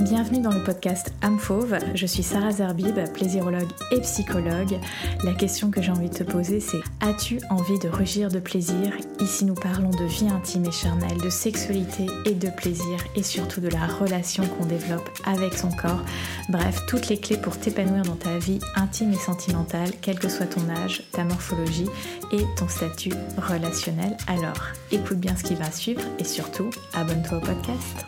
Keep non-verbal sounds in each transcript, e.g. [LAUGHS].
Bienvenue dans le podcast Âme Fauve. Je suis Sarah Zerbib, plaisirologue et psychologue. La question que j'ai envie de te poser, c'est As-tu envie de rugir de plaisir? Ici, nous parlons de vie intime et charnelle, de sexualité et de plaisir, et surtout de la relation qu'on développe avec son corps. Bref, toutes les clés pour t'épanouir dans ta vie intime et sentimentale, quel que soit ton âge, ta morphologie et ton statut relationnel. Alors, écoute bien ce qui va suivre et surtout, abonne-toi au podcast.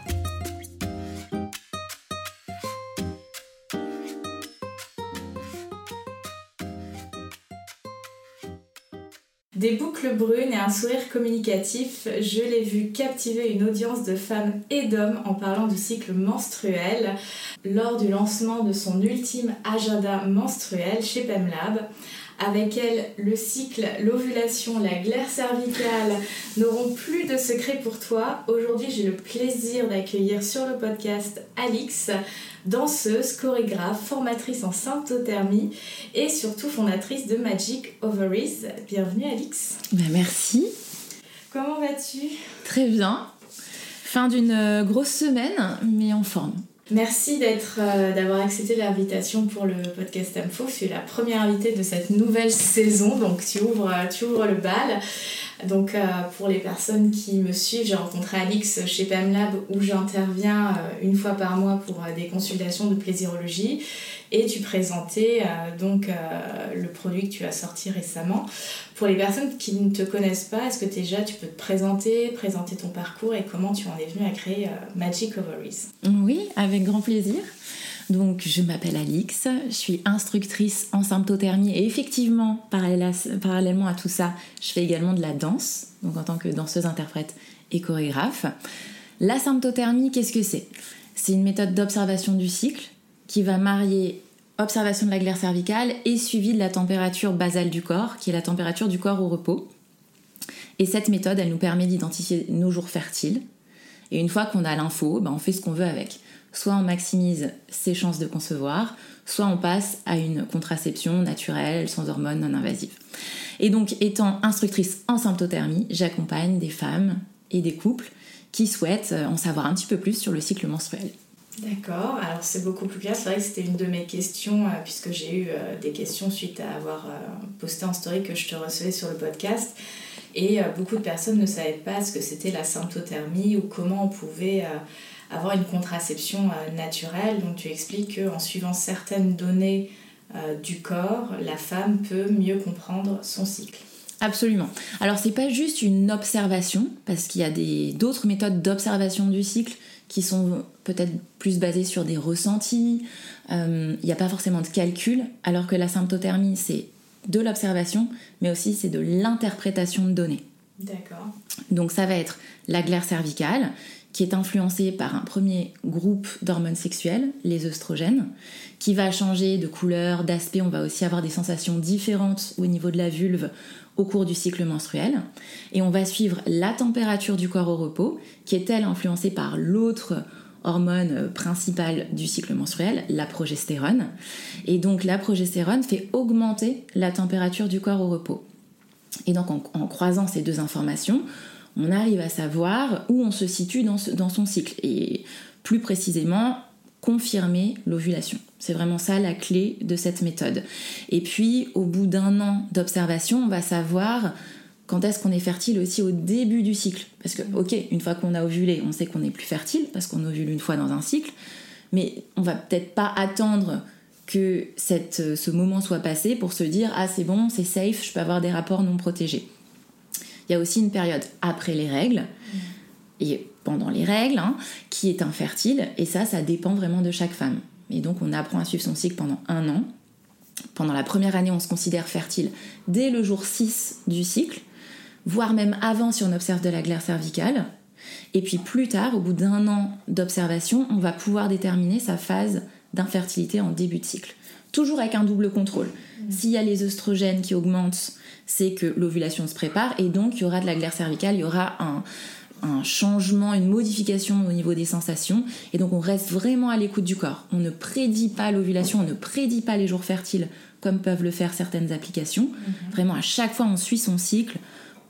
Des boucles brunes et un sourire communicatif, je l'ai vu captiver une audience de femmes et d'hommes en parlant du cycle menstruel lors du lancement de son ultime agenda menstruel chez PEMLab. Avec elle, le cycle, l'ovulation, la glaire cervicale n'auront plus de secret pour toi. Aujourd'hui, j'ai le plaisir d'accueillir sur le podcast Alix, danseuse, chorégraphe, formatrice en symptothermie et surtout fondatrice de Magic Ovaries. Bienvenue Alix. Ben merci. Comment vas-tu? Très bien. Fin d'une euh, grosse semaine, mais en forme. Merci d'être, euh, d'avoir accepté l'invitation pour le podcast Info. Tu es la première invitée de cette nouvelle saison, donc tu ouvres, euh, tu ouvres le bal. Donc euh, pour les personnes qui me suivent, j'ai rencontré Alix chez PMLab où j'interviens une fois par mois pour des consultations de plaisirologie et tu présentais donc le produit que tu as sorti récemment. Pour les personnes qui ne te connaissent pas, est-ce que déjà tu peux te présenter, présenter ton parcours et comment tu en es venu à créer Magic Ovaries? Oui, avec grand plaisir. Donc, je m'appelle Alix, je suis instructrice en symptothermie et effectivement, parallèlement à tout ça, je fais également de la danse, donc en tant que danseuse, interprète et chorégraphe. La symptothermie, qu'est-ce que c'est? C'est une méthode d'observation du cycle qui va marier observation de la glaire cervicale et suivi de la température basale du corps, qui est la température du corps au repos. Et cette méthode, elle nous permet d'identifier nos jours fertiles. Et une fois qu'on a l'info, ben on fait ce qu'on veut avec soit on maximise ses chances de concevoir, soit on passe à une contraception naturelle, sans hormones, non invasive. Et donc, étant instructrice en symptothermie, j'accompagne des femmes et des couples qui souhaitent en savoir un petit peu plus sur le cycle menstruel. D'accord, alors c'est beaucoup plus clair. C'est vrai que c'était une de mes questions, euh, puisque j'ai eu euh, des questions suite à avoir euh, posté en story que je te recevais sur le podcast. Et beaucoup de personnes ne savaient pas ce que c'était la symptothermie ou comment on pouvait avoir une contraception naturelle. Donc tu expliques qu'en suivant certaines données du corps, la femme peut mieux comprendre son cycle. Absolument. Alors c'est pas juste une observation, parce qu'il y a d'autres méthodes d'observation du cycle qui sont peut-être plus basées sur des ressentis. Euh, il n'y a pas forcément de calcul, alors que la symptothermie c'est de l'observation, mais aussi c'est de l'interprétation de données. D'accord. Donc ça va être la glaire cervicale, qui est influencé par un premier groupe d'hormones sexuelles, les œstrogènes, qui va changer de couleur, d'aspect. On va aussi avoir des sensations différentes au niveau de la vulve au cours du cycle menstruel. Et on va suivre la température du corps au repos, qui est elle influencée par l'autre hormone principale du cycle menstruel, la progestérone. Et donc la progestérone fait augmenter la température du corps au repos. Et donc en, en croisant ces deux informations, on arrive à savoir où on se situe dans, son cycle et plus précisément confirmer l'ovulation. C'est vraiment ça la clé de cette méthode. Et puis au bout d'un an d'observation, on va savoir quand est-ce qu'on est fertile aussi au début du cycle. Parce que, ok, une fois qu'on a ovulé, on sait qu'on est plus fertile parce qu'on ovule une fois dans un cycle, mais on va peut-être pas attendre que ce moment soit passé pour se dire ah c'est bon, c'est safe, je peux avoir des rapports non protégés. Il y a aussi une période après les règles et pendant les règles hein, qui est infertile et ça, ça dépend vraiment de chaque femme. Et donc on apprend à suivre son cycle pendant un an. Pendant la première année, on se considère fertile dès le jour 6 du cycle, voire même avant si on observe de la glaire cervicale. Et puis plus tard, au bout d'un an d'observation, on va pouvoir déterminer sa phase d'infertilité en début de cycle. Toujours avec un double contrôle. Mmh. S'il y a les oestrogènes qui augmentent c'est que l'ovulation se prépare et donc il y aura de la glaire cervicale, il y aura un, changement, une modification au niveau des sensations. Et donc on reste vraiment à l'écoute du corps. On ne prédit pas l'ovulation, on ne prédit pas les jours fertiles comme peuvent le faire certaines applications. Mhm. Vraiment à chaque fois on suit son cycle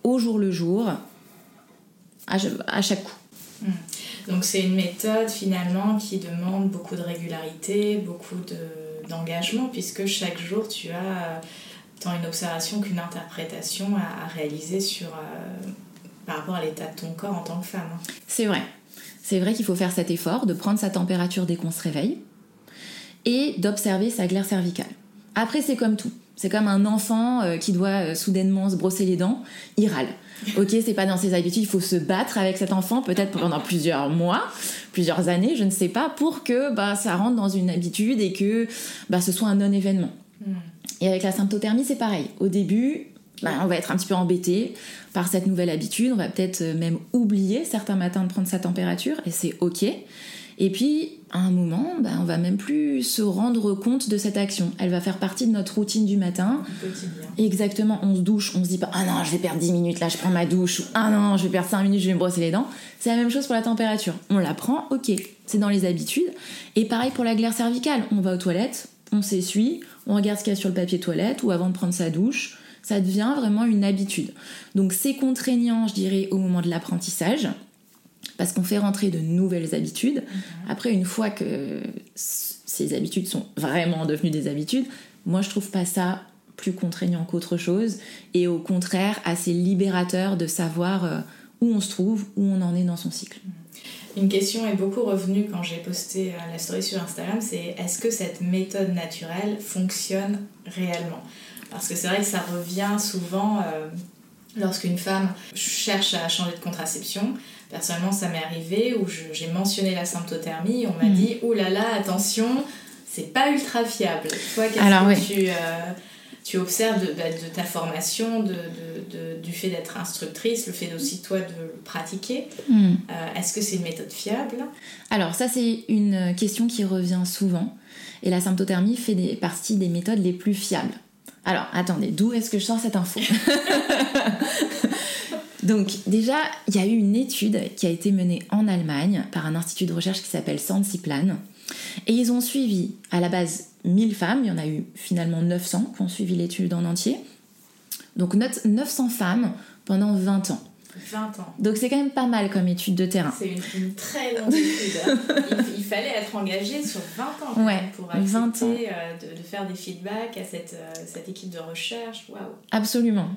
au jour le jour, à, chaque coup. Hmm. Donc c'est une méthode finalement qui demande beaucoup de régularité, beaucoup d'engagement, puisque chaque jour tu as tant une observation qu'une interprétation à, réaliser sur, euh, par rapport à l'état de ton corps en tant que femme. Hein. C'est vrai. C'est vrai qu'il faut faire cet effort de prendre sa température dès qu'on se réveille et d'observer sa glaire cervicale. Après, c'est comme tout. C'est comme un enfant euh, qui doit euh, soudainement se brosser les dents, il râle. [LAUGHS] Ok, c'est pas dans ses habitudes, il faut se battre avec cet enfant, peut-être pendant plusieurs mois, plusieurs années, je ne sais pas, pour que bah, ça rentre dans une habitude et que bah, ce soit un non-événement. Hmm. Et avec la symptothermie, c'est pareil. Au début, bah, on va être un petit peu embêté par cette nouvelle habitude. On va peut-être euh, même oublier certains matins de prendre sa température et c'est ok. Et puis, à un moment, bah, on va même plus se rendre compte de cette action. Elle va faire partie de notre routine du matin. Exactement, on se douche, on se dit pas Ah non, je vais perdre 10 minutes, là je prends ma douche, ou Ah non, je vais perdre 5 minutes, je vais me brosser les dents. C'est la même chose pour la température. On la prend, ok, c'est dans les habitudes. Et pareil pour la glaire cervicale. On va aux toilettes, on s'essuie, on regarde ce qu'il y a sur le papier toilette ou avant de prendre sa douche. Ça devient vraiment une habitude. Donc c'est contraignant, je dirais, au moment de l'apprentissage, parce qu'on fait rentrer de nouvelles habitudes. Mhm. Après, une fois que ces habitudes sont vraiment devenues des habitudes, moi je trouve pas ça plus contraignant qu'autre chose, et au contraire assez libérateur de savoir euh, où on se trouve, où on en est dans son cycle. Mhm. Une question est beaucoup revenue quand j'ai posté euh, la story sur Instagram, c'est est-ce que cette méthode naturelle fonctionne réellement? Parce que c'est vrai que ça revient souvent euh, lorsqu'une femme cherche à changer de contraception. Personnellement, ça m'est arrivé où j'ai mentionné la symptothermie, on m'a mm. dit « Oh là là, attention, c'est pas ultra fiable ». Toi, qu'est-ce que tu... Euh, tu observes de, bah, de ta formation, de, du fait d'être instructrice, le fait aussi toi de le pratiquer? Hmm. Euh, est-ce que c'est une méthode fiable? Alors ça c'est une question qui revient souvent et la symptothermie fait des, partie des méthodes les plus fiables. Alors attendez, d'où est-ce que je sors cette info [LAUGHS] Donc déjà, il y a eu une étude qui a été menée en Allemagne par un institut de recherche qui s'appelle Sensiplan. Et ils ont suivi à la base 1000 femmes, il y en a eu finalement 900 qui ont suivi l'étude en entier. Donc 900 femmes pendant 20 ans. 20 ans. Donc c'est quand même pas mal comme étude de terrain. C'est une, très longue étude. Hein. il, fallait être engagé sur 20 ans ouais, pour accepter euh, de, de, faire des feedbacks à cette, euh, cette équipe de recherche. Waouh. Absolument.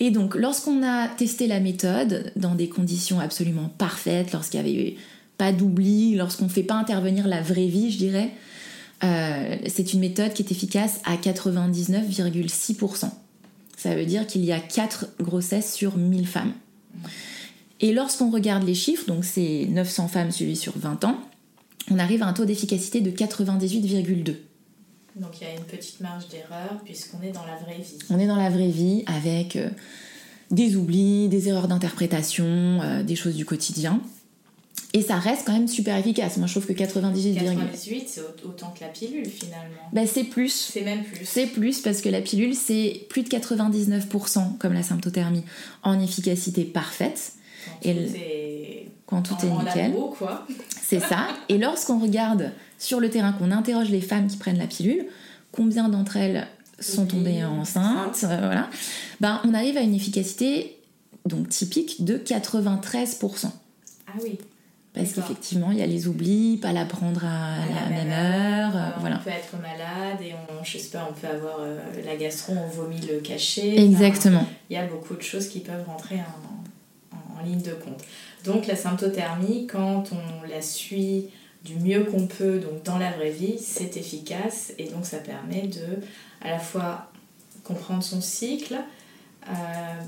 Et donc lorsqu'on a testé la méthode dans des conditions absolument parfaites, lorsqu'il y avait eu pas d'oubli, lorsqu'on ne fait pas intervenir la vraie vie, je dirais, euh, c'est une méthode qui est efficace à 99,6%. Ça veut dire qu'il y a 4 grossesses sur 1000 femmes. Et lorsqu'on regarde les chiffres, donc c'est 900 femmes suivies sur 20 ans, on arrive à un taux d'efficacité de 98,2. Donc il y a une petite marge d'erreur puisqu'on est dans la vraie vie. On est dans la vraie vie avec euh, des oublis, des erreurs d'interprétation, euh, des choses du quotidien. Et ça reste quand même super efficace. Moi, je trouve que 98, 98 c'est autant que la pilule finalement. Ben, c'est plus. C'est même plus. C'est plus parce que la pilule, c'est plus de 99% comme la symptothermie en efficacité parfaite. Quand et tout est, quand tout est nickel. quoi. [LAUGHS] C'est ça. Et lorsqu'on regarde sur le terrain, qu'on interroge les femmes qui prennent la pilule, combien d'entre elles sont tombées enceintes, euh, voilà, ben, on arrive à une efficacité donc typique de 93%. Ah oui. Parce qu'effectivement, il y a les oublis, pas la prendre à, la, même heure. Euh, voilà. On peut être malade et on, je sais pas, on peut avoir euh, la gastro, on vomit le cachet. Exactement. il y a beaucoup de choses qui peuvent rentrer en, en, ligne de compte. Donc la symptothermie, quand on la suit du mieux qu'on peut, donc dans la vraie vie, c'est efficace et donc ça permet de à la fois comprendre son cycle, euh,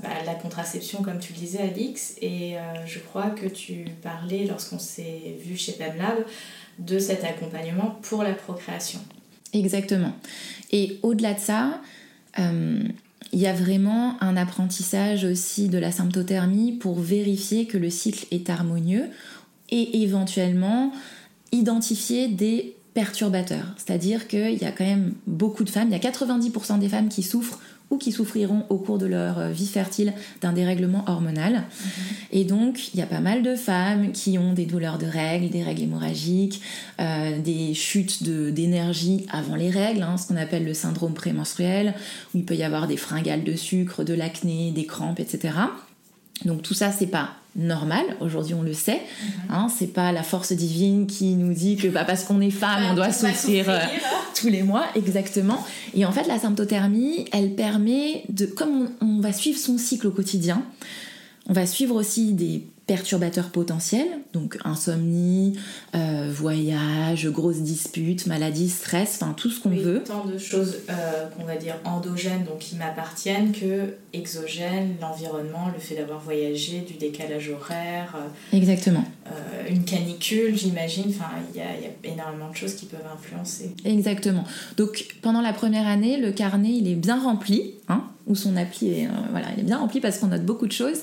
bah, la contraception, comme tu le disais, Alix, et euh, je crois que tu parlais, lorsqu'on s'est vu chez PemLab, de cet accompagnement pour la procréation. Exactement. Et au-delà de ça, euh, il y a vraiment un apprentissage aussi de la symptothermie pour vérifier que le cycle est harmonieux et éventuellement identifier des perturbateurs. C'est-à-dire qu'il y a quand même beaucoup de femmes, il y a 90% des femmes qui souffrent ou qui souffriront au cours de leur euh, vie fertile d'un dérèglement hormonal. Mhm. Et donc, il y a pas mal de femmes qui ont des douleurs de règles, des règles hémorragiques, euh, des chutes d'énergie avant les règles, hein, ce qu'on appelle le syndrome prémenstruel, où il peut y avoir des fringales de sucre, de l'acné, des crampes, etc. Donc tout ça, c'est pas normal. Aujourd'hui, on le sait. Mhm. Hein, c'est pas la force divine qui nous dit que bah, parce qu'on est femme, on doit souffrir euh, souffrir. tous les mois, exactement. Et en fait, la symptothermie, elle permet de, comme on, on va suivre son cycle au quotidien, on va suivre aussi des perturbateurs potentiels, donc insomnie, euh, voyage, grosses disputes, maladies, stress, enfin tout ce qu'on Oui, veut. Tant de choses euh, qu'on va dire endogènes, donc qui m'appartiennent, que exogènes, l'environnement, le fait d'avoir voyagé, du décalage horaire, euh, Exactement. une canicule, j'imagine. Enfin, il y a, il y a énormément de choses qui peuvent influencer. Exactement. Donc pendant la première année, le carnet il est bien rempli, hein, ou son appli est, voilà, il est bien rempli parce qu'on note beaucoup de choses.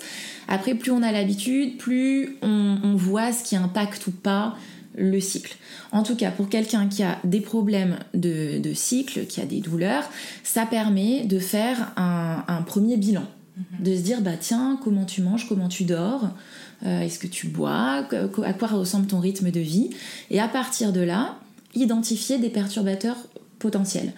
Après, plus on a l'habitude, plus on, on voit ce qui impacte ou pas le cycle. En tout cas, pour quelqu'un qui a des problèmes de, de cycle, qui a des douleurs, ça permet de faire un, un premier bilan. De se dire, bah tiens, comment tu manges, comment tu dors, euh, est-ce que tu bois, à quoi ressemble ton rythme de vie. Et à partir de là, identifier des perturbateurs potentiels.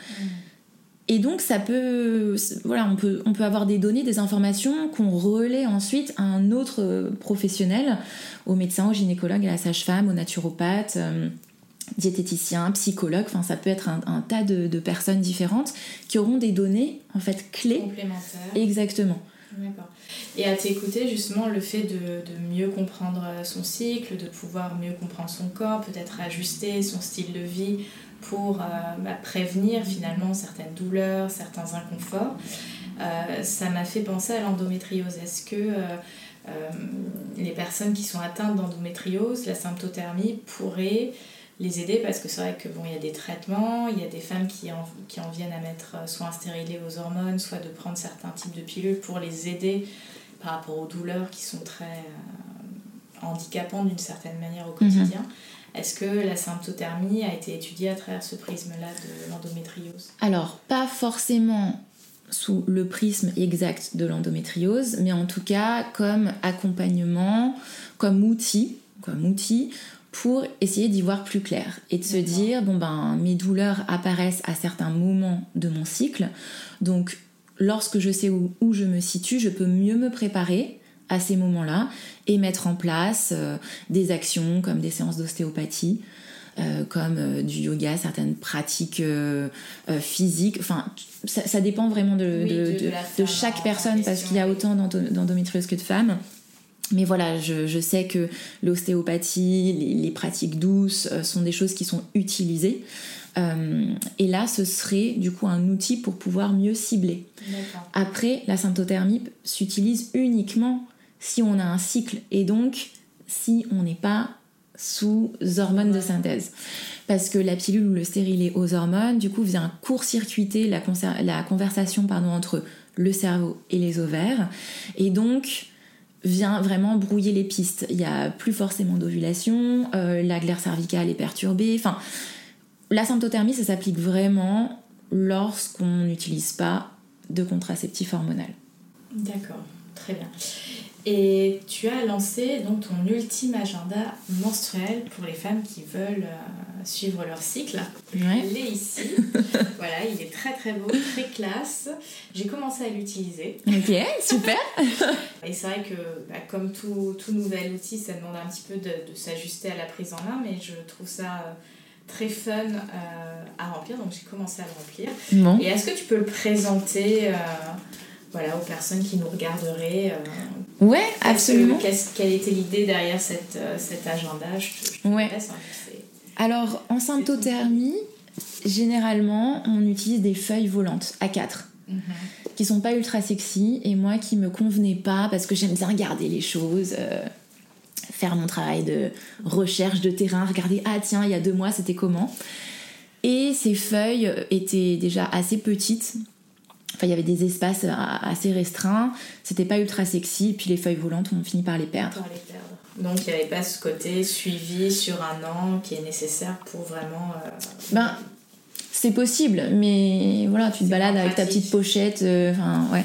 Et donc ça peut, voilà, on peut, on peut avoir des données, des informations qu'on relaie ensuite à un autre euh, professionnel, au médecin, au gynécologue, à la sage-femme, au naturopathe, euh, diététicien, psychologue. Enfin, ça peut être un, un tas de, de personnes différentes qui auront des données en fait clés. Complémentaire. Exactement. D'accord. Et à t'écouter, justement, le fait de, de mieux comprendre euh, son cycle, de pouvoir mieux comprendre son corps, peut-être ajuster son style de vie pour euh, bah, prévenir finalement certaines douleurs, certains inconforts, euh, ça m'a fait penser à l'endométriose. Est-ce que euh, les personnes qui sont atteintes d'endométriose, la symptothermie pourrait les aider? Parce que c'est vrai que bon il y a des traitements, il y a des femmes qui en, qui en viennent à mettre soit un stérilet aux hormones, soit de prendre certains types de pilules pour les aider par rapport aux douleurs qui sont très euh, handicapantes d'une certaine manière au quotidien. Est-ce que la symptothermie a été étudiée à travers ce prisme-là de l'endométriose? Alors, pas forcément sous le prisme exact de l'endométriose, mais en tout cas comme accompagnement, comme outil, comme outil pour essayer d'y voir plus clair et de se dire bon ben mes douleurs apparaissent à certains moments de mon cycle, donc lorsque je sais où, où je me situe, je peux mieux me préparer à ces moments-là et mettre en place euh, des actions comme des séances d'ostéopathie, euh, comme euh, du yoga, certaines pratiques physiques. Enfin, ça, ça dépend vraiment de, Oui, de- de- de de- la de femme chaque personne parce qu'il y a autant d'endo- d'endométriose que de femmes. Mais voilà, je, je sais que l'ostéopathie, les, les pratiques douces sont des choses qui sont utilisées. Euh, et là, ce serait du coup un outil pour pouvoir mieux cibler. Après, la symptothermie s'utilise uniquement si on a un cycle et donc si on n'est pas sous hormones de synthèse. Parce que la pilule ou le stérilet aux hormones, du coup, vient court-circuiter la conversation pardon, entre le cerveau et les ovaires. Et donc, vient vraiment brouiller les pistes. Il n'y a plus forcément d'ovulation, euh, la glaire cervicale est perturbée. Enfin, la symptothermie, ça s'applique vraiment lorsqu'on n'utilise pas de contraceptif hormonal. D'accord, très bien. Et tu as lancé donc ton ultime agenda menstruel pour les femmes qui veulent euh, suivre leur cycle. Ouais. Il est ici. [LAUGHS] voilà, il est très très beau, très classe. J'ai commencé à l'utiliser. Ok, super. [LAUGHS] Et c'est vrai que, bah, comme tout, tout nouvel outil, ça demande un petit peu de, de s'ajuster à la prise en main, mais je trouve ça euh, très fun euh, à remplir, donc j'ai commencé à le remplir. Bon. Et est-ce que tu peux le présenter voilà, aux personnes qui nous regarderaient Ouais, que- absolument. Quelle était l'idée derrière cette, euh, cet agenda? Je te, je te Ouais. laisse, hein, Alors, en symptothermie, généralement, on utilise des feuilles volantes à 4 Mhm. qui sont pas ultra sexy et moi qui me convenait pas parce que j'aime bien regarder les choses, euh, faire mon travail de recherche de terrain, regarder ah tiens il y a deux mois c'était comment? Et ces feuilles étaient déjà assez petites. Enfin, il y avait des espaces a- assez restreints, c'était pas ultra sexy, puis les feuilles volantes, on finit par les perdre. Pour les perdre. Donc il n'y avait pas ce côté suivi sur un an qui est nécessaire pour vraiment. euh, Ben, c'est possible, mais voilà, tu te balades avec ta petite pochette, euh, ouais.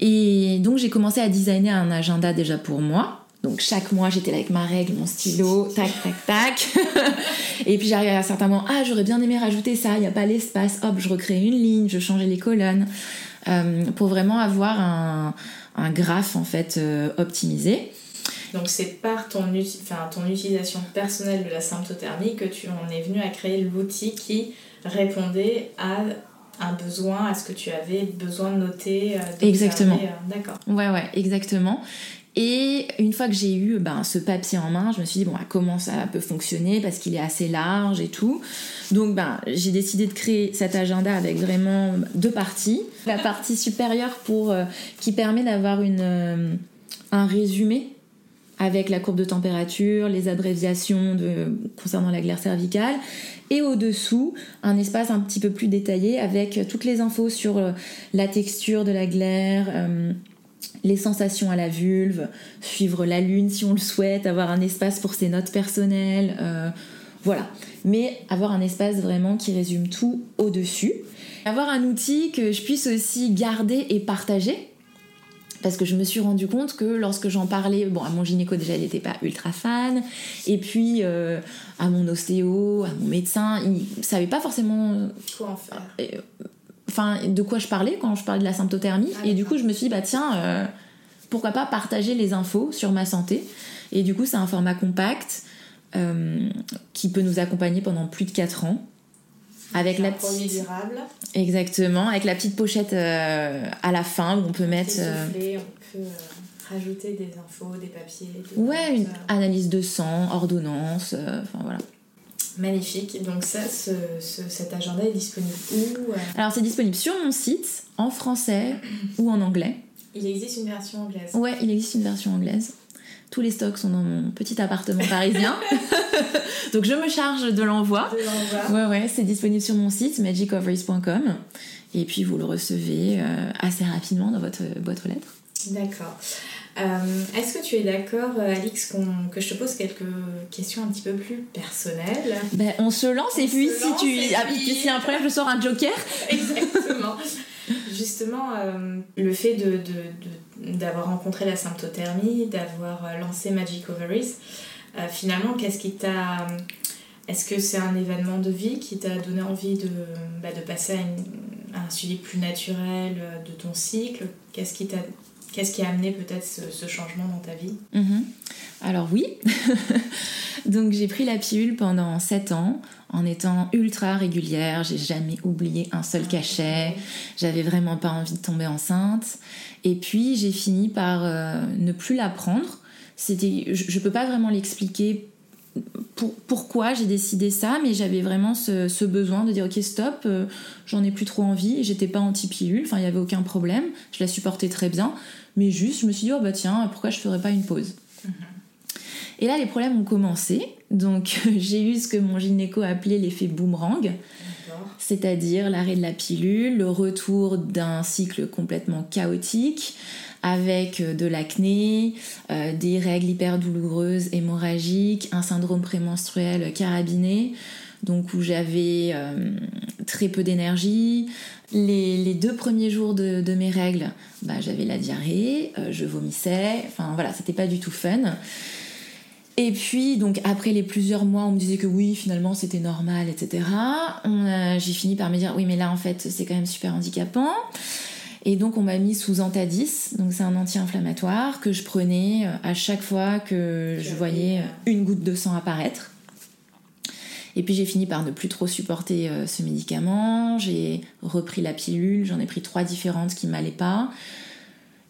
Et donc, j'ai commencé à designer un agenda déjà pour moi. Donc, chaque mois, j'étais là avec ma règle, mon stylo, tac, tac, tac. [LAUGHS] et puis, j'arrivais à un certain moment, ah, j'aurais bien aimé rajouter ça, il n'y a pas l'espace, hop, je recréais une ligne, je changeais les colonnes. euh, pour vraiment avoir un, un graphe en fait optimisé. Donc c'est par ton, enfin, ton utilisation personnelle de la symptothermie que tu en es venu à créer l'outil qui répondait à un besoin, à ce que tu avais besoin de noter. exactement. D'accord. Ouais, ouais, exactement. Et une fois que j'ai eu ben, ce papier en main, je me suis dit, bon, comment ça peut fonctionner? Parce qu'il est assez large et tout. Donc, ben, j'ai décidé de créer cet agenda avec vraiment deux parties. La partie supérieure pour, euh, qui permet d'avoir euh, un résumé avec la courbe de température, les abréviations concernant la glaire cervicale, et au-dessous, un espace un petit peu plus détaillé avec toutes les infos sur euh, la texture de la glaire, les sensations à la vulve, suivre la lune si on le souhaite, avoir un espace pour ses notes personnelles, euh, voilà. Mais avoir un espace vraiment qui résume tout au-dessus. Avoir un outil que je puisse aussi garder et partager. Parce que je me suis rendu compte que lorsque j'en parlais, bon, à mon gynéco déjà, il n'était pas ultra fan, et puis euh, à mon ostéo, à mon médecin, il savait pas forcément quoi en faire. Euh, enfin de quoi je parlais quand je parlais de la symptothermie. Ah, et du coup je me suis dit bah tiens euh, pourquoi pas partager les infos sur ma santé. Et du coup c'est un format compact euh, qui peut nous accompagner pendant plus de 4 ans. Avec la petite durable. exactement. Avec la petite pochette euh, à la fin où on peut mettre on peut rajouter des infos des papiers ouais une analyse de sang ordonnance enfin voilà Magnifique. Donc ça, ce, cet agenda est disponible où euh Alors c'est disponible sur mon site, en français ou en anglais. Il existe une version anglaise Ouais, il existe une version anglaise. Tous les stocks sont dans mon petit appartement parisien. [LAUGHS] Donc je me charge de l'envoi. Ouais, ouais, c'est disponible sur mon site magicoveries.com. Et puis vous le recevez euh, assez rapidement dans votre boîte aux lettres. D'accord. Euh, est-ce que tu es d'accord, euh, Alix, que je te pose quelques questions un petit peu plus personnelles ben, On se lance et puis si tu ah, si un problème, je sors un joker. [LAUGHS] Exactement. Justement, euh, le fait de, d'avoir rencontré la symptothermie, d'avoir lancé Magic Ovaries, finalement, qu'est-ce qui t'a. Est-ce que c'est un événement de vie qui t'a donné envie de, bah, de passer à, à, un suivi plus naturel de ton cycle? Qu'est-ce qui t'a Qu'est-ce qui a amené peut-être ce, changement dans ta vie mhm. Alors oui, [LAUGHS] donc j'ai pris la pilule pendant 7 ans en étant ultra régulière, j'ai jamais oublié un seul ah, cachet, j'avais vraiment pas envie de tomber enceinte. Et puis j'ai fini par euh, ne plus la prendre. C'était je, ne peux pas vraiment l'expliquer pourquoi j'ai décidé ça, mais j'avais vraiment ce, besoin de dire ok stop, euh, j'en ai plus trop envie, j'étais pas anti-pilule, enfin il y avait aucun problème, je la supportais très bien, mais juste je me suis dit oh bah tiens pourquoi je ferais pas une pause? Mhm. Et là les problèmes ont commencé, donc [LAUGHS] j'ai eu ce que mon gynéco appelait l'effet boomerang, c'est-à-dire l'arrêt de la pilule, le retour d'un cycle complètement chaotique avec euh, de l'acné, euh, des règles hyper douloureuses, hémorragiques, un syndrome prémenstruel carabiné, donc où j'avais euh, très peu d'énergie. Les, deux premiers jours de, mes règles, bah, j'avais la diarrhée, je vomissais, enfin voilà, c'était pas du tout fun. Et puis, donc après les plusieurs mois, on me disait que oui, finalement c'était normal, etc. J'ai fini par me dire oui, mais là en fait c'est quand même super handicapant. Et donc on m'a mis sous Antadis, donc c'est un anti-inflammatoire que je prenais euh, à chaque fois que je voyais euh, une goutte de sang apparaître. Et puis j'ai fini par ne plus trop supporter euh, ce médicament, j'ai repris la pilule, j'en ai pris trois différentes qui m'allaient pas.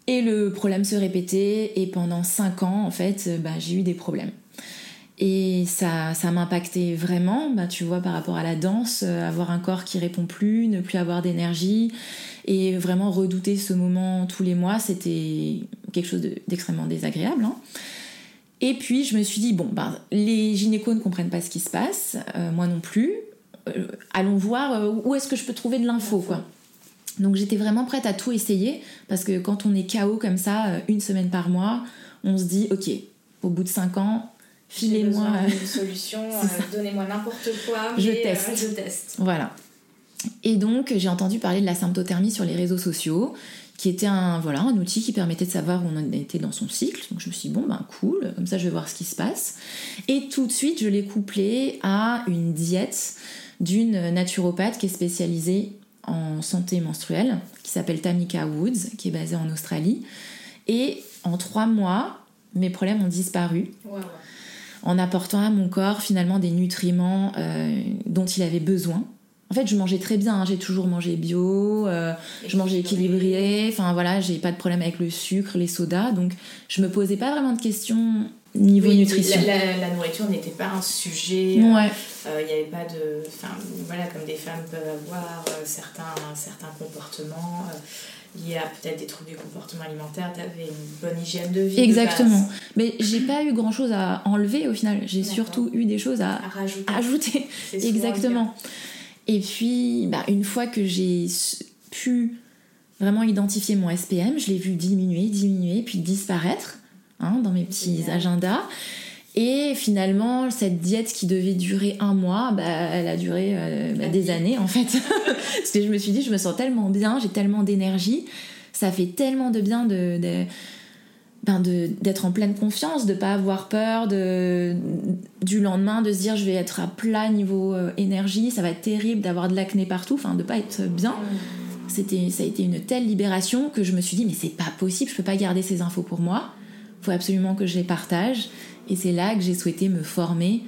Et le problème se répétait et pendant cinq ans en fait bah, j'ai eu des problèmes. Et ça, ça m'impactait vraiment, bah, tu vois, par rapport à la danse, avoir un corps qui répond plus, ne plus avoir d'énergie, et vraiment redouter ce moment tous les mois, c'était quelque chose d'extrêmement désagréable. Hein. Et puis je me suis dit, bon, ben, les gynécos ne comprennent pas ce qui se passe, euh, moi non plus. Euh, allons voir euh, où est-ce que je peux trouver de l'info, quoi. Donc j'étais vraiment prête à tout essayer, parce que quand on est KO comme ça, une semaine par mois, on se dit, ok, au bout de cinq ans, filez-moi une solution, [LAUGHS] donnez-moi n'importe quoi, je teste. je teste. Voilà. Et donc, j'ai entendu parler de la symptothermie sur les réseaux sociaux, qui était un, voilà, un outil qui permettait de savoir où on était dans son cycle. Donc, je me suis dit, bon, ben cool, comme ça, je vais voir ce qui se passe. Et tout de suite, je l'ai couplé à une diète d'une naturopathe qui est spécialisée en santé menstruelle, qui s'appelle Tamika Woods, qui est basée en Australie. Et en trois mois, mes problèmes ont disparu. En apportant à mon corps finalement des nutriments euh, dont il avait besoin. En fait, je mangeais très bien, hein. j'ai toujours mangé bio, euh, je mangeais équilibré, enfin voilà, j'ai pas de problème avec le sucre, les sodas, donc je me posais pas vraiment de questions niveau nutrition. La, nourriture n'était pas un sujet. Ouais. Il n'y avait pas de. Enfin, voilà, comme des femmes peuvent avoir certains, certains comportements lié à peut-être des troubles du comportement alimentaire, tu avais une bonne hygiène de vie. Exactement. Mais j'ai pas eu grand chose à enlever au final. J'ai surtout eu des choses à, ajouter. [LAUGHS] Exactement. Et puis, bah, une fois que j'ai pu vraiment identifier mon SPM, je l'ai vu diminuer, diminuer, puis disparaître hein, dans mes petits agendas. Et finalement, cette diète qui devait durer un mois, bah, elle a duré euh, bah, des années en fait. [LAUGHS] Parce que je me suis dit, je me sens tellement bien, j'ai tellement d'énergie, ça fait tellement de bien de, ben d'être en pleine confiance, de pas avoir peur de, du lendemain, de se dire je vais être à plat niveau euh, énergie, ça va être terrible d'avoir de l'acné partout, enfin de pas être bien. C'était, ça a été une telle libération que je me suis dit mais c'est pas possible, je peux pas garder ces infos pour moi, faut absolument que je les partage. Et c'est là que j'ai souhaité me former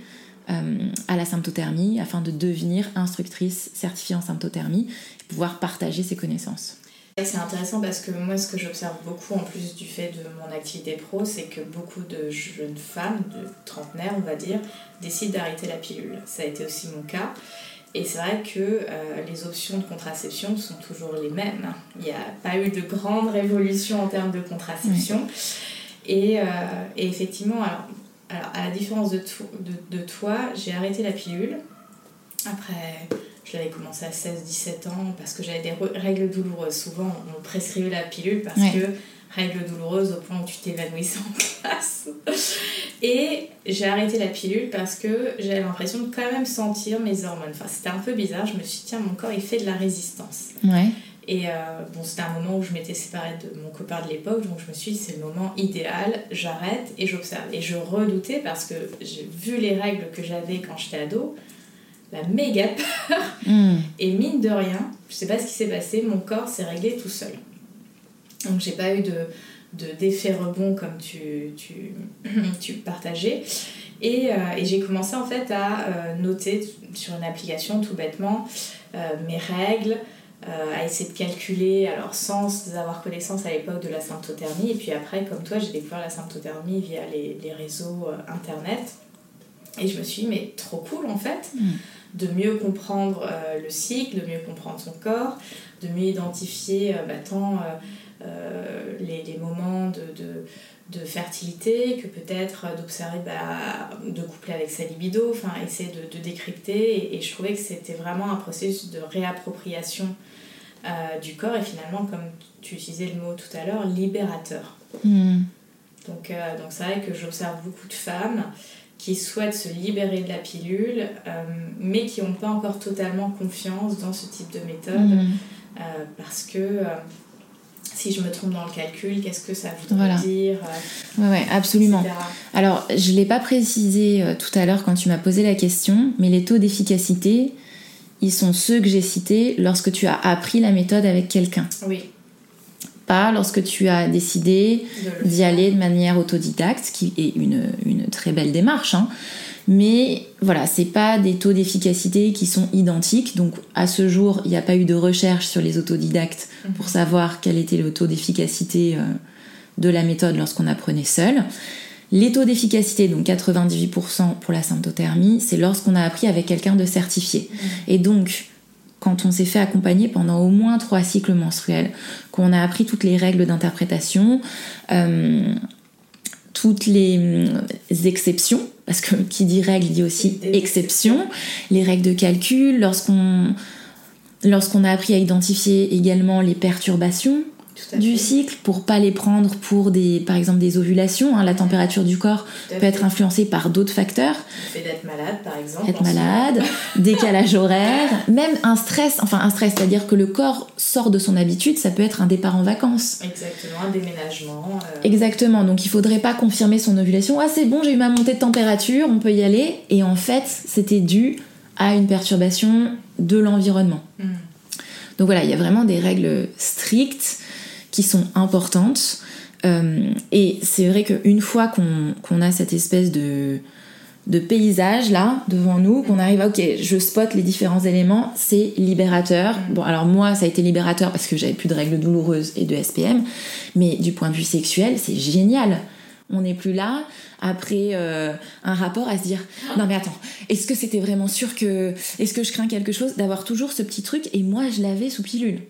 euh, à la symptothermie afin de devenir instructrice certifiée en symptothermie et pouvoir partager ces connaissances. C'est intéressant parce que moi, ce que j'observe beaucoup en plus du fait de mon activité pro, c'est que beaucoup de jeunes femmes, de trentenaires, on va dire, décident d'arrêter la pilule. Ça a été aussi mon cas. Et c'est vrai que euh, les options de contraception sont toujours les mêmes. Il n'y a pas eu de grande révolution en termes de contraception. Et, euh, et, effectivement, alors alors, à la différence de, de, de toi, j'ai arrêté la pilule. Après, je l'avais commencé à 16-17 ans parce que j'avais des règles douloureuses. Souvent, on prescrivait la pilule parce que règles douloureuses au point où tu t'évanouissais en classe. [LAUGHS] Et j'ai arrêté la pilule parce que j'avais l'impression de quand même sentir mes hormones. Enfin, c'était un peu bizarre. Je me suis dit, tiens, mon corps, il fait de la résistance. Ouais. Et euh, bon, c'était un moment où je m'étais séparée de mon copain de l'époque, donc je me suis dit, c'est le moment idéal, j'arrête et j'observe. Et je redoutais parce que j'ai vu les règles que j'avais quand j'étais ado, la méga peur. Hmm. Et mine de rien, je sais pas ce qui s'est passé, mon corps s'est réglé tout seul. Donc j'ai pas eu de d'effet rebond comme tu, tu, [CLEARS THROAT] tu partageais. Et, euh, et j'ai commencé en fait à euh, noter sur une application tout bêtement mes règles, euh, à essayer de calculer, alors sans avoir connaissance à l'époque de la symptothermie. Et puis après, comme toi, j'ai découvert la symptothermie via les, les réseaux euh, internet. Et je me suis dit, mais trop cool en fait, mm. de mieux comprendre euh, le cycle, de mieux comprendre son corps, de mieux identifier bah, tant les, les, moments de, de de fertilité que peut-être d'observer, bah, de coupler avec sa libido, enfin essayer de, de décrypter. Et, et, je trouvais que c'était vraiment un processus de réappropriation euh, du corps et finalement, comme tu utilisais le mot tout à l'heure, libérateur. Hmm. Donc, euh, donc c'est vrai que j'observe beaucoup de femmes qui souhaitent se libérer de la pilule, euh, mais qui n'ont pas encore totalement confiance dans ce type de méthode, hmm. parce que si je me trompe dans le calcul, qu'est-ce que ça voudrait dire Oui, ouais, absolument. Alors, je ne l'ai pas précisé tout à l'heure quand tu m'as posé la question, mais les taux d'efficacité, ils sont ceux que j'ai cités lorsque tu as appris la méthode avec quelqu'un. Oui. Pas lorsque tu as décidé d'y aller de manière autodidacte, qui est une, une très belle démarche. Hein. Mais voilà, c'est pas des taux d'efficacité qui sont identiques. Donc à ce jour, il n'y a pas eu de recherche sur les autodidactes mhm. pour savoir quel était le taux d'efficacité euh, de la méthode lorsqu'on apprenait seul. Les taux d'efficacité, donc 98% pour la symptothermie, c'est lorsqu'on a appris avec quelqu'un de certifié. Et donc, quand on s'est fait accompagner pendant au moins trois cycles menstruels, qu'on a appris toutes les règles d'interprétation, euh, toutes les euh, exceptions, parce que qui dit règle dit aussi exception, les règles de calcul, lorsqu'on lorsqu'on a appris à identifier également les perturbations du cycle pour pas les prendre pour des par exemple des ovulations hein. la température du corps peut être influencée par d'autres facteurs. Le fait d'être malade par exemple être malade [LAUGHS] décalage horaire même un stress enfin un stress c'est à dire que le corps sort de son habitude ça peut être un départ en vacances. Exactement un déménagement euh. exactement donc il faudrait pas confirmer son ovulation. Ah c'est bon j'ai eu ma montée de température on peut y aller. Et en fait c'était dû à une perturbation de l'environnement. Hmm. donc voilà il y a vraiment des règles strictes sont importantes. et c'est vrai qu'une fois qu'on a cette espèce de, de paysage là devant nous, qu'on arrive à ok, je spot les différents éléments, c'est libérateur. Bon, alors moi ça a été libérateur parce que j'avais plus de règles douloureuses et de SPM, mais du point de vue sexuel, c'est génial. On n'est plus là après euh, un rapport à se dire non mais attends, est-ce que c'était vraiment sûr que est-ce que je crains quelque chose? d'avoir toujours ce petit truc et moi je l'avais sous pilule.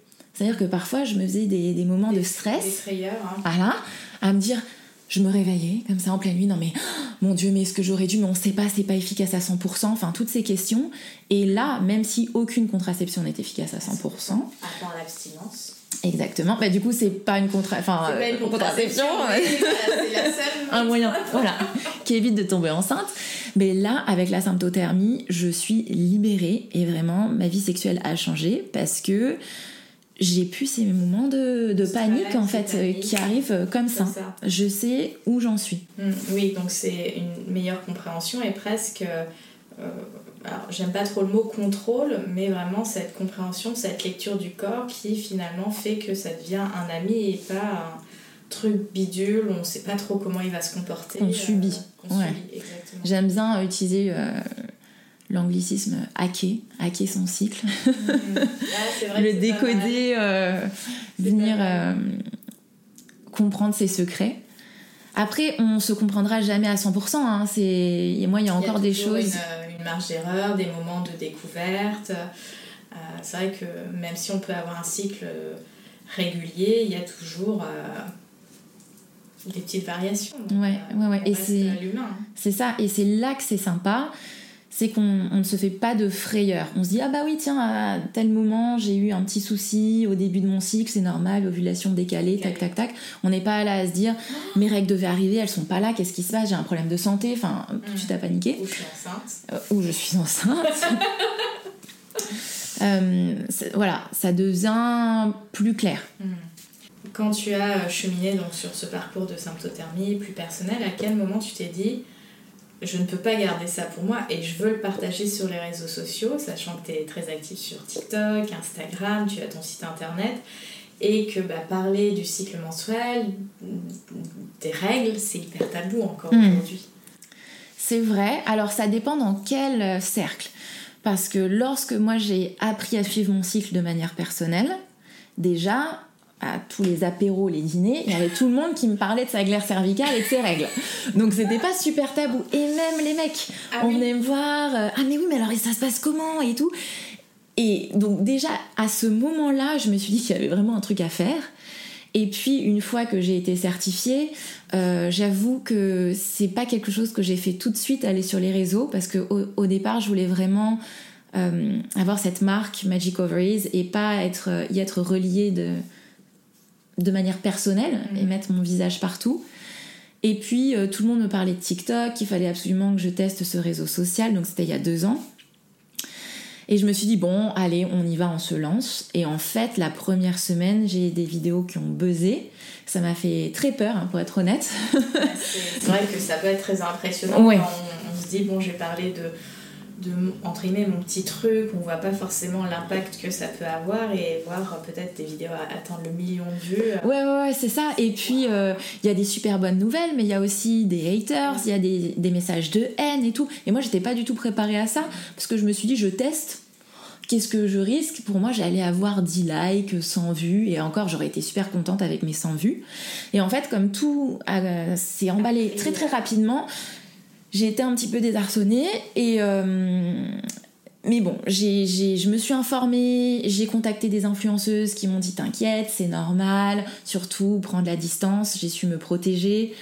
C'est-à-dire que parfois je me faisais des, des moments de stress. Des frayeurs. Hein. Voilà, à me dire je me réveillais comme ça en pleine nuit, non mais [GASPS] mon Dieu, mais est-ce que j'aurais dû, mais on sait pas, c'est pas efficace à 100%, enfin toutes ces questions. Et là, même si aucune contraception n'est efficace à 100%. Attends l'abstinence. Exactement. Bah, du coup, c'est pas une, contra... enfin, pas une contraception. c'est la [LAUGHS] seule. un moyen, voilà, qui évite de tomber enceinte. Mais là, avec la symptothermie, je suis libérée et vraiment, ma vie sexuelle a changé parce que j'ai plus ces moments de, de panique en fait euh, qui arrivent euh, comme ça. Je sais où j'en suis. Mm, oui, donc c'est une meilleure compréhension et presque. Euh, alors j'aime pas trop le mot contrôle, mais vraiment cette compréhension, cette lecture du corps qui finalement fait que ça devient un ami et pas un truc bidule, on sait pas trop comment il va se comporter. On subit. ouais. J'aime bien utiliser l'anglicisme hacker, hacker son cycle, ah, [LAUGHS] le décoder, euh, venir euh, comprendre ses secrets. Après, on se comprendra jamais à 100%. Hein. C'est... moi, il y a encore des choses. Une, une marge d'erreur, des moments de découverte. Euh, c'est vrai que même si on peut avoir un cycle régulier, il y a toujours des petites variations. ouais, ouais, ouais. Et c'est, c'est ça. Et c'est là que c'est sympa c'est qu'on ne se fait pas de frayeur. On se dit, ah bah oui, tiens, à tel moment, j'ai eu un petit souci au début de mon cycle, c'est normal, ovulation décalée, tac, tac, tac. On n'est pas là à se dire, mes règles devaient arriver, elles sont pas là, qu'est-ce qui se passe, j'ai un problème de santé, enfin, tout de suite à paniquer. Ou je suis enceinte. Euh, ou je suis enceinte. [LAUGHS] Euh, voilà, ça devient plus clair. Hmm. Quand tu as cheminé donc, sur ce parcours de symptothermie plus personnel, à quel moment tu t'es dit je ne peux pas garder ça pour moi et je veux le partager sur les réseaux sociaux, sachant que tu es très actif sur TikTok, Instagram, tu as ton site internet et que bah, parler du cycle menstruel, des règles, c'est hyper tabou encore hmm. aujourd'hui. C'est vrai, alors ça dépend dans quel euh, cercle. Parce que lorsque moi j'ai appris à suivre mon cycle de manière personnelle, déjà, à tous les apéros, les dîners, il y avait tout le monde qui me parlait de sa glaire cervicale et de ses règles. Donc c'était pas super tabou. Et même les mecs, ah on venait me voir, euh, ah mais oui, mais alors ça se passe comment? et tout. Et donc déjà à ce moment-là, je me suis dit qu'il y avait vraiment un truc à faire. Et puis une fois que j'ai été certifiée, euh, j'avoue que c'est pas quelque chose que j'ai fait tout de suite aller sur les réseaux parce que au, départ je voulais vraiment euh, avoir cette marque Magic Ovaries et pas être y être reliée de de manière personnelle et mm. mettre mon visage partout. Et puis euh, tout le monde me parlait de TikTok, il fallait absolument que je teste ce réseau social, donc c'était il y a deux ans. Et je me suis dit, bon, allez, on y va, on se lance. Et en fait, la première semaine, j'ai des vidéos qui ont buzzé. Ça m'a fait très peur, hein, pour être honnête. c'est vrai que ça peut être très impressionnant quand on, se dit, bon, j'ai parlé de de mon petit truc, on voit pas forcément l'impact que ça peut avoir et voir peut-être des vidéos atteindre le million de vues. Ouais, ouais, ouais c'est ça. Et puis, euh, il y a des super bonnes nouvelles, mais il y a aussi des haters, il y a des, des, messages de haine et tout. Et moi, j'étais pas du tout préparée à ça, parce que je me suis dit, je teste. Qu'est-ce que je risque? Pour moi, j'allais avoir 10 likes, 100 vues, et encore, j'aurais été super contente avec mes 100 vues. Et en fait, comme tout euh, s'est emballé très très rapidement, j'ai été un petit peu désarçonnée et euh, mais bon, j'ai, je me suis informée, j'ai contacté des influenceuses qui m'ont dit t'inquiète, c'est normal, surtout prendre la distance, j'ai su me protéger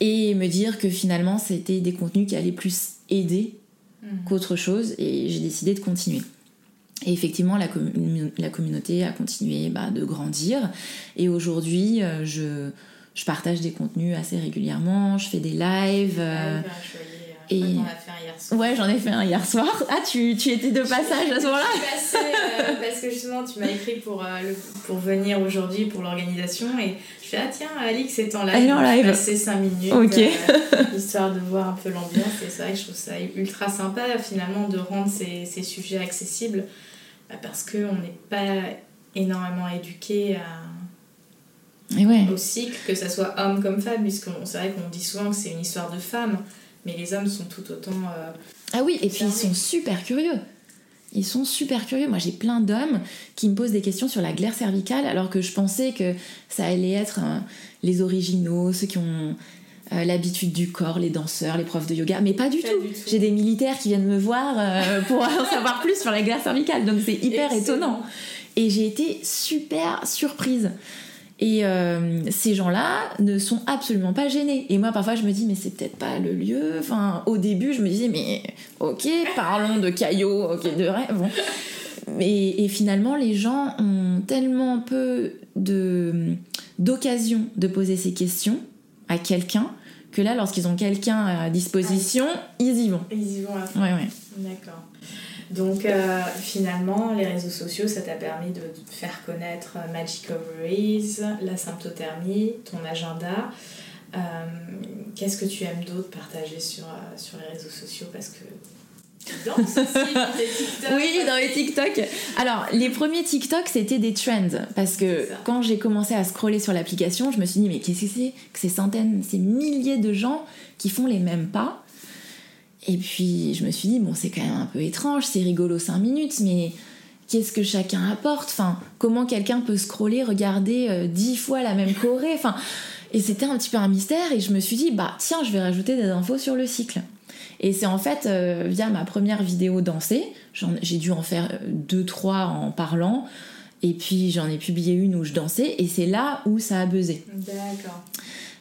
et me dire que finalement c'était des contenus qui allaient plus aider mmh. qu'autre chose et j'ai décidé de continuer. Et effectivement, la, la communauté a continué bah, de grandir et aujourd'hui euh, je je partage des contenus assez régulièrement, je fais des lives. Euh, et... fait un hier soir. Ouais, j'en ai fait un hier soir. Ah, tu, tu étais de passage à ce moment-là euh, Parce que justement, tu m'as écrit pour, euh, pour venir aujourd'hui pour l'organisation et je fais Ah, tiens, Alix est en live. Elle est en live. Passer 5 minutes. Ok. histoire de voir un peu l'ambiance. Et c'est vrai que je trouve ça ultra sympa finalement de rendre ces, ces sujets accessibles bah, parce qu'on n'est pas énormément éduqué à au cycle, que ce soit homme comme femme, puisque c'est vrai qu'on dit souvent que c'est une histoire de femme, mais les hommes sont tout autant. Euh, ah oui, et puis ils sont super curieux. Ils sont super curieux. Moi, j'ai plein d'hommes qui me posent des questions sur la glaire cervicale, alors que je pensais que ça allait être les originaux, ceux qui ont euh, l'habitude du corps, les danseurs, les profs de yoga, mais pas du tout. J'ai des militaires qui viennent me voir euh, [LAUGHS] pour en savoir plus sur la glaire cervicale, donc c'est hyper étonnant. Et j'ai été super surprise. Et euh, ces gens-là ne sont absolument pas gênés. Et moi, parfois, je me dis, mais c'est peut-être pas le lieu. Enfin, au début, je me disais, mais ok, parlons de caillots, ok, de rêve. Bon. Et, et, finalement, les gens ont tellement peu de d'occasion de poser ces questions à quelqu'un que là, lorsqu'ils ont quelqu'un à disposition, ils y vont. Ils y vont à fond. Ouais, ouais. D'accord. Donc euh, finalement, les réseaux sociaux, ça t'a permis de faire connaître Magic Ovaries, la symptothermie, ton agenda. Euh, qu'est-ce que tu aimes d'autre partager sur, euh, sur les réseaux sociaux? Parce que oui, dans les TikTok. Alors, les premiers TikTok, c'était des trends. Parce que quand j'ai commencé à scroller sur l'application, je me suis dit, mais qu'est-ce que c'est que ces centaines, ces milliers de gens qui font les mêmes pas? Et puis, je me suis dit, bon, c'est quand même un peu étrange, c'est rigolo 5 minutes, mais qu'est-ce que chacun apporte? Enfin, comment quelqu'un peut scroller, regarder euh, dix fois la même choré Enfin, et c'était un petit peu un mystère, et je me suis dit, bah, tiens, je vais rajouter des infos sur le cycle. Et c'est en fait euh, via ma première vidéo dansée, j'ai dû en faire euh, deux, trois en parlant, et puis j'en ai publié une où je dansais, et c'est là où ça a buzzé. D'accord.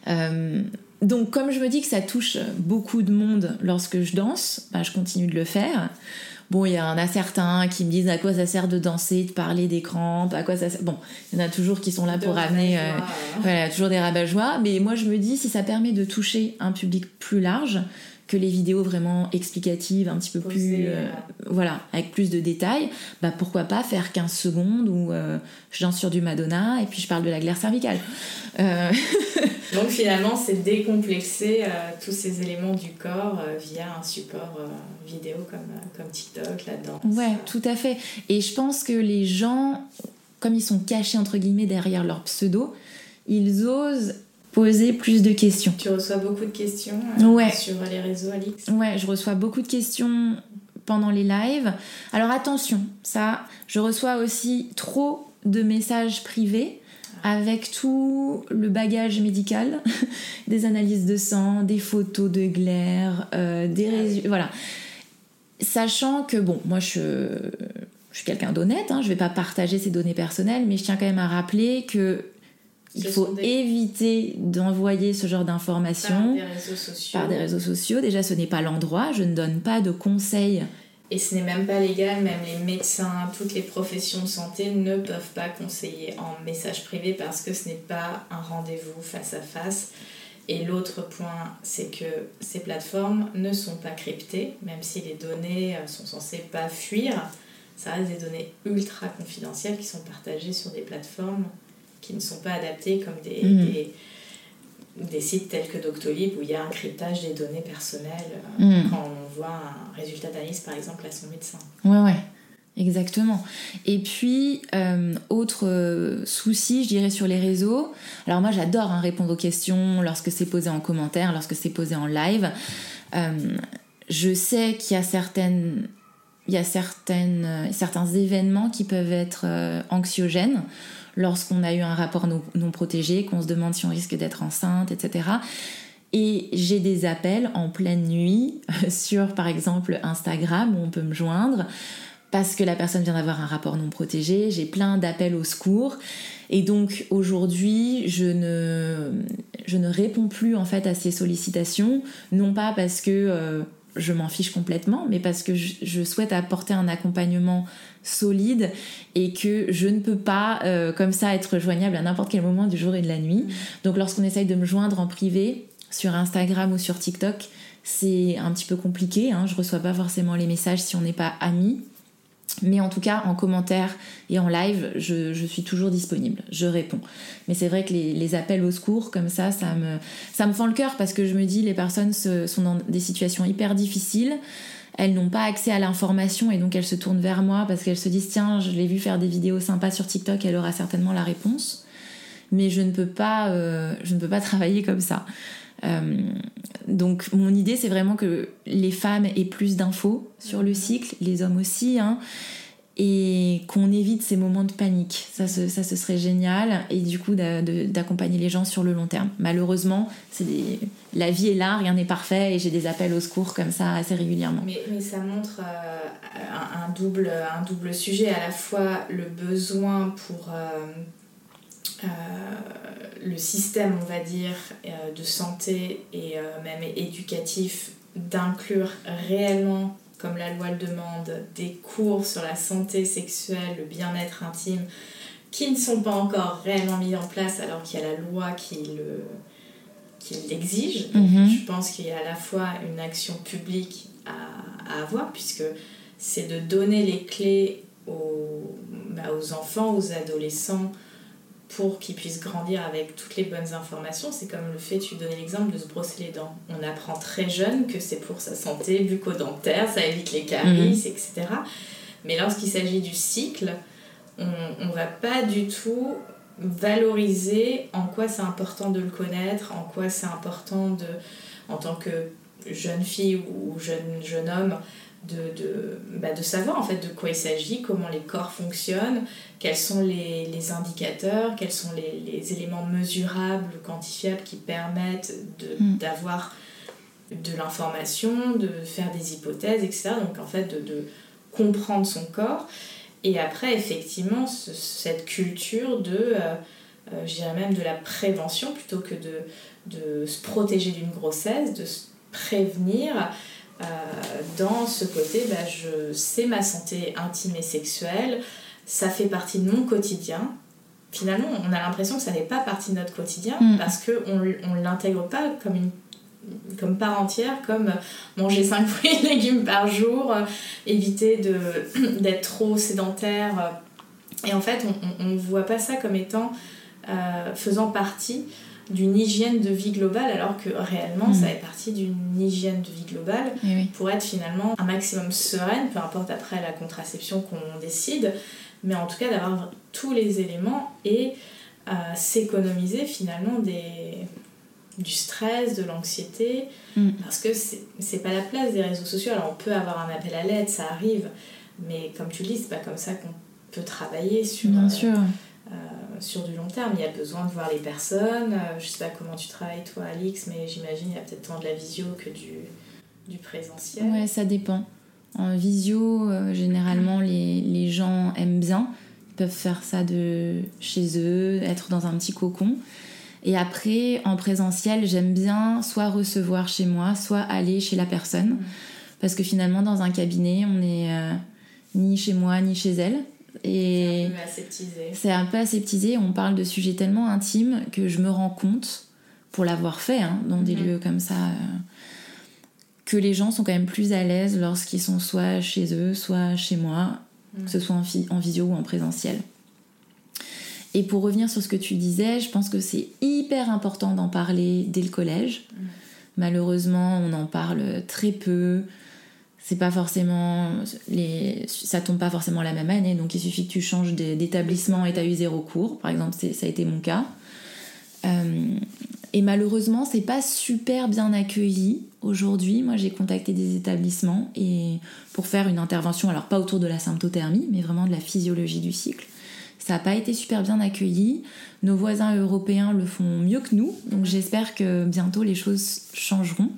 Euh, donc comme je me dis que ça touche beaucoup de monde lorsque je danse, bah, je continue de le faire. Bon, il y en a certains qui me disent à quoi ça sert de danser, de parler des crampes, à quoi ça sert. Bon, il y en a toujours qui sont là pour amener. voilà, toujours des rabat-joie. Mais moi, je me dis, si ça permet de toucher un public plus large, que les vidéos vraiment explicatives, un petit peu plus, euh, voilà, avec plus de détails, bah pourquoi pas faire 15 secondes où euh, je danse sur du Madonna et puis je parle de la glaire cervicale. Euh, [LAUGHS] Donc finalement, c'est décomplexer tous ces éléments du corps via un support vidéo comme, comme TikTok, là-dedans. Ouais, tout à fait. Et je pense que les gens, comme ils sont cachés entre guillemets derrière leur pseudo, ils osent poser plus de questions. Tu reçois beaucoup de questions euh, sur les réseaux, Alix Ouais, je reçois beaucoup de questions pendant les lives. Alors attention, ça, je reçois aussi trop de messages privés avec tout le bagage médical, [LAUGHS] des analyses de sang, des photos de glaire, euh, des ah résultats. Voilà. Sachant que, bon, moi je, je suis quelqu'un d'honnête, hein, je vais pas partager ces données personnelles, mais je tiens quand même à rappeler que il faut éviter d'envoyer ce genre d'informations par, des réseaux sociaux. Déjà, ce n'est pas l'endroit. Je ne donne pas de conseils. Et ce n'est même pas légal. Même les médecins, toutes les professions de santé ne peuvent pas conseiller en message privé parce que ce n'est pas un rendez-vous face à face. Et l'autre point, c'est que ces plateformes ne sont pas cryptées, même si les données euh, sont censées pas fuir. Ça reste des données ultra confidentielles qui sont partagées sur des plateformes qui ne sont pas adaptés comme des, mhm. des, des, sites tels que Doctolib où il y a un cryptage des données personnelles euh, mhm. quand on voit un résultat d'analyse par exemple à son médecin. Ouais, ouais. Exactement. Et puis, euh, autre euh, souci, je dirais, sur les réseaux. Alors moi, j'adore hein, répondre aux questions lorsque c'est posé en commentaire, lorsque c'est posé en live. je sais qu'il y a certaines... Il y a certaines, certains événements qui peuvent être anxiogènes lorsqu'on a eu un rapport non, protégé, qu'on se demande si on risque d'être enceinte, etc. Et j'ai des appels en pleine nuit sur, par exemple, Instagram où on peut me joindre parce que la personne vient d'avoir un rapport non protégé. J'ai plein d'appels au secours. Et donc aujourd'hui, je ne, je ne réponds plus en fait à ces sollicitations, non pas parce que euh, je m'en fiche complètement, mais parce que je, souhaite apporter un accompagnement solide et que je ne peux pas euh, comme ça être joignable à n'importe quel moment du jour et de la nuit. Mm. Donc lorsqu'on essaye de me joindre en privé sur Instagram ou sur TikTok, c'est un petit peu compliqué. Hein. Je reçois pas forcément les messages si on n'est pas amis. Mais en tout cas, en commentaire et en live, je, suis toujours disponible, je réponds. Mais c'est vrai que les, appels au secours, comme ça, ça me, ça me fend le cœur parce que je me dis, les personnes sont dans des situations hyper difficiles, elles n'ont pas accès à l'information et donc elles se tournent vers moi parce qu'elles se disent, tiens, je l'ai vu faire des vidéos sympas sur TikTok, elle aura certainement la réponse. mais je ne peux pas, euh, je ne peux pas [LAUGHS] travailler comme ça. Euh, donc mon idée c'est vraiment que les femmes aient plus d'infos sur le cycle, les hommes aussi, hein, et qu'on évite ces moments de panique. Ça, ce, ça, ce serait génial. Et du coup, d'accompagner les gens sur le long terme. Malheureusement, la vie est là, rien n'est parfait, et j'ai des appels au secours comme ça assez régulièrement. Mais, ça montre euh, un, double, un double sujet, à la fois le besoin pour... Euh, le système, on va dire, de santé et même éducatif d'inclure réellement comme la loi le demande, des cours sur la santé sexuelle, le bien-être intime, qui ne sont pas encore réellement mis en place alors qu'il y a la loi qui le qui l'exige. Mhm. Je pense qu'il y a à la fois une action publique à, à avoir, puisque c'est de donner les clés aux, bah, aux enfants, aux adolescents, pour qu'ils puissent grandir avec toutes les bonnes informations. C'est comme le fait, tu donnais l'exemple de se brosser les dents. On apprend très jeune que c'est pour sa santé bucco-dentaire, ça évite les caries, mhm. etc. Mais lorsqu'il s'agit du cycle, on ne va pas du tout valoriser en quoi c'est important de le connaître, en quoi c'est important de, en tant que jeune fille ou jeune, jeune homme, de, de, bah, de, savoir en fait de quoi il s'agit, comment les corps fonctionnent, quels sont les, les indicateurs, quels sont les, les, éléments mesurables, quantifiables qui permettent mm. d'avoir de, l'information, de faire des hypothèses, etc. Donc en fait de, de comprendre son corps. Et après, effectivement, cette culture de, euh, euh, je dirais même de la prévention plutôt que de, de se protéger d'une grossesse, de se prévenir dans ce côté, bah, je sais ma santé intime et sexuelle, ça fait partie de mon quotidien. Finalement, on a l'impression que ça n'est pas partie de notre quotidien mm. parce qu'on ne l'intègre pas comme une comme part entière, comme manger 5 [LAUGHS] fruits et légumes par jour, euh, éviter [CLEARS THROAT] d'être trop sédentaire. Et en fait, on ne voit pas ça comme étant euh, faisant partie d'une hygiène de vie globale alors que réellement ça fait partie d'une hygiène de vie globale pour être finalement un maximum sereine, peu importe après la contraception qu'on décide, mais en tout cas d'avoir tous les éléments et euh, s'économiser finalement des, du stress, de l'anxiété, mm. parce que c'est pas la place des réseaux sociaux. Alors on peut avoir un appel à l'aide, ça arrive, mais comme tu le dis, c'est pas comme ça qu'on peut travailler sur... Bien sûr euh, sur du long terme. Il y a besoin de voir les personnes. Euh, je sais pas comment tu travailles toi, Alix, mais j'imagine il y a peut-être tant de la visio que du, du présentiel. Ouais, ça dépend. En visio, euh, généralement, les, les, gens aiment bien. Ils peuvent faire ça de chez eux, être dans un petit cocon. Et après, en présentiel, j'aime bien soit recevoir chez moi, soit aller chez la personne. Mm. Parce que finalement, dans un cabinet, on n'est ni chez moi, ni chez elle. Et c'est un peu aseptisé. C'est un peu aseptisé. On parle de sujets tellement intimes que je me rends compte, pour l'avoir fait hein, dans des mhm. lieux comme ça, euh, que les gens sont quand même plus à l'aise lorsqu'ils sont soit chez eux, soit chez moi, que ce soit en, en visio ou en présentiel. Et pour revenir sur ce que tu disais, je pense que c'est hyper important d'en parler dès le collège. Mhm. Malheureusement, on en parle très peu c'est pas forcément ça tombe pas forcément la même année donc il suffit que tu changes d'établissement et tu as eu zéro cours. Par exemple ça a été mon cas. Euh, et malheureusement c'est pas super bien accueilli aujourd'hui. Moi j'ai contacté des établissements et pour faire une intervention alors pas autour de la symptothermie mais vraiment de la physiologie du cycle ça n'a pas été super bien accueilli. Nos voisins européens le font mieux que nous donc j'espère que bientôt les choses changeront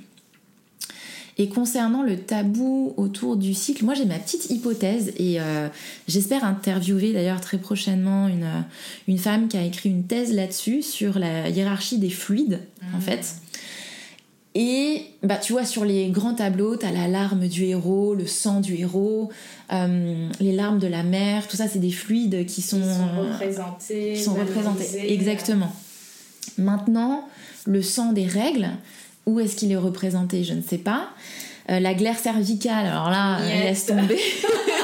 et concernant le tabou autour du cycle, moi j'ai ma petite hypothèse et euh, j'espère interviewer d'ailleurs très prochainement une, euh, une femme qui a écrit une thèse là-dessus sur la hiérarchie des fluides en mmh. fait. Et bah, tu vois, sur les grands tableaux, tu as la larme du héros, le sang du héros, euh, les larmes de la mère, tout ça, c'est des fluides qui sont, représentés. Qui sont représentés, exactement. Maintenant, le sang des règles, où est-ce qu'il est représenté Je ne sais pas. Euh, la glaire cervicale, alors là, laisse tomber.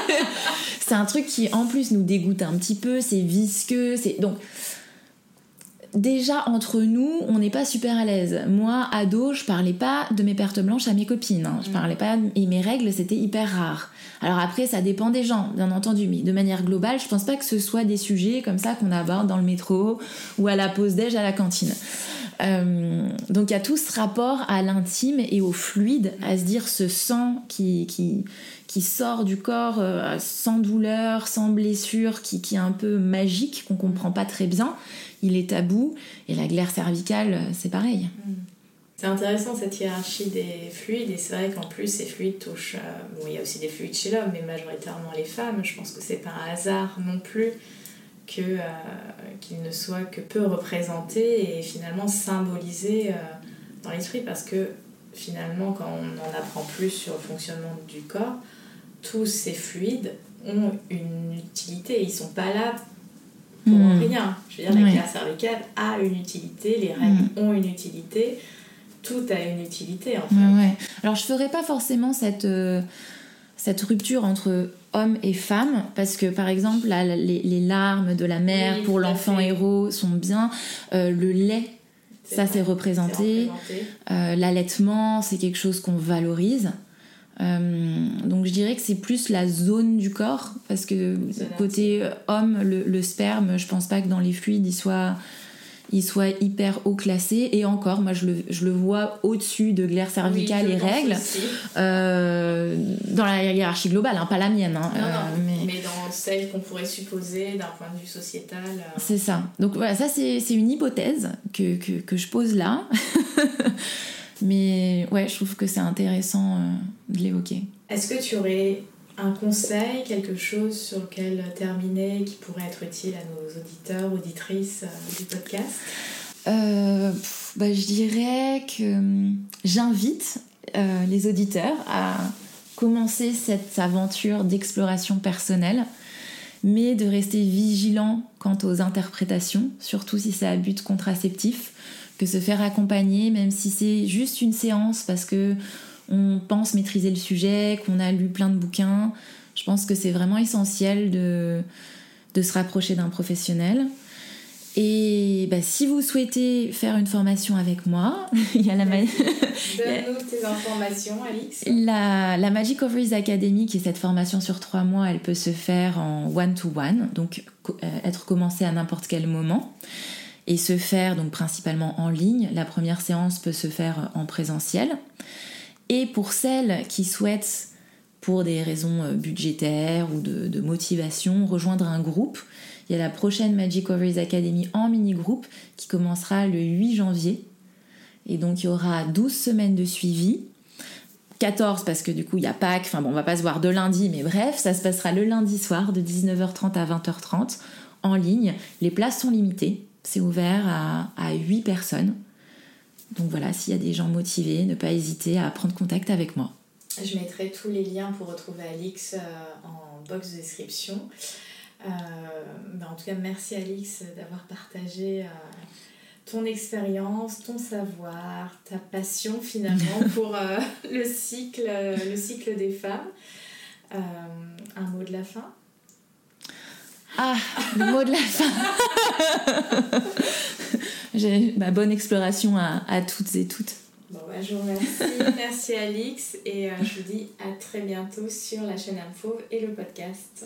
[LAUGHS] c'est un truc qui en plus nous dégoûte un petit peu, c'est visqueux, c'est donc déjà entre nous, on n'est pas super à l'aise. Moi, ado, je parlais pas de mes pertes blanches à mes copines. Hein. Je mm. parlais pas et mes règles, c'était hyper rare. Alors après, ça dépend des gens, bien entendu, mais de manière globale, je pense pas que ce soit des sujets comme ça qu'on aborde dans le métro ou à la pause déj à la cantine. Euh, donc il y a tout ce rapport à l'intime et au fluide, à se dire ce sang qui, qui, sort du corps euh, sans douleur, sans blessure, qui, qui est un peu magique, qu'on comprend pas très bien. Il est tabou. Et la glaire cervicale, c'est pareil. Mm. C'est intéressant cette hiérarchie des fluides et c'est vrai qu'en plus ces fluides touchent. Euh, bon, il y a aussi des fluides chez l'homme, mais majoritairement les femmes. Je pense que c'est pas un hasard non plus que euh, qu'il ne soit que peu représenté et finalement symbolisé euh, dans l'esprit parce que finalement quand on en apprend plus sur le fonctionnement du corps, tous ces fluides ont une utilité. Ils sont pas là pour hmm. rien. Je veux dire, la glaire cervicale a une utilité, les règles hmm. ont une utilité tout a une utilité en fait. Alors je ferai pas forcément cette, euh, cette rupture entre hommes et femmes parce que par exemple les, larmes de la mère pour l'enfant héros sont bien, euh, le lait ça c'est représenté, euh, l'allaitement c'est quelque chose qu'on valorise. donc je dirais que c'est plus la zone du corps parce que côté homme le, le, sperme je pense pas que dans les fluides il soit il soit hyper haut classé. Et encore, moi, je le, je le vois au-dessus de glaire cervicale et règles, euh, dans la hiérarchie globale, hein, pas la mienne. Hein, non, non, euh, mais... dans celle qu'on pourrait supposer d'un point de vue sociétal. Euh. C'est ça. Donc voilà, ça, c'est une hypothèse que, que, que, je pose là. [LAUGHS] mais ouais, je trouve que c'est intéressant de l'évoquer. Est-ce que tu aurais un conseil, quelque chose sur lequel terminer qui pourrait être utile à nos auditeurs, auditrices euh, du podcast? Euh, bah, Je dirais que hum, j'invite euh, les auditeurs à commencer cette aventure d'exploration personnelle, mais de rester vigilant quant aux interprétations, surtout si c'est à but contraceptif, que se faire accompagner, même si c'est juste une séance, parce que on pense maîtriser le sujet, qu'on a lu plein de bouquins. Je pense que c'est vraiment essentiel de, de se rapprocher d'un professionnel. Et bah, si vous souhaitez faire une formation avec moi, [LAUGHS] il y a la [LAUGHS] Donne-nous tes informations, Alix. La, la Magic Ovaries Academy, qui est cette formation sur trois mois, elle peut se faire en one-to-one, donc euh, être commencée à n'importe quel moment, et se faire donc principalement en ligne. La première séance peut se faire en présentiel. Et pour celles qui souhaitent, pour des raisons euh, budgétaires ou de, motivation, rejoindre un groupe, il y a la prochaine Magic Ovaries Academy en mini-groupe qui commencera le 8 janvier. Et donc il y aura 12 semaines de suivi. 14 parce que du coup il y a Pâques, enfin bon on va pas se voir de lundi mais bref ça se passera le lundi soir de 19h30 à 20h30 en ligne. Les places sont limitées, c'est ouvert à, à 8 personnes. Donc voilà, s'il y a des gens motivés, ne pas hésiter à prendre contact avec moi. Je mettrai tous les liens pour retrouver Alix euh, en box de description. Euh, ben, en tout cas, merci Alix d'avoir partagé euh, ton expérience, ton savoir, ta passion finalement [LAUGHS] pour le, cycle, le cycle des femmes. un mot de la fin? Ah, le mot de la fin [LAUGHS] J'ai ma bonne exploration à, à, toutes et toutes. Bon, bah, je vous remercie. Merci Alix et euh, je vous dis à très bientôt sur la chaîne Info et le podcast.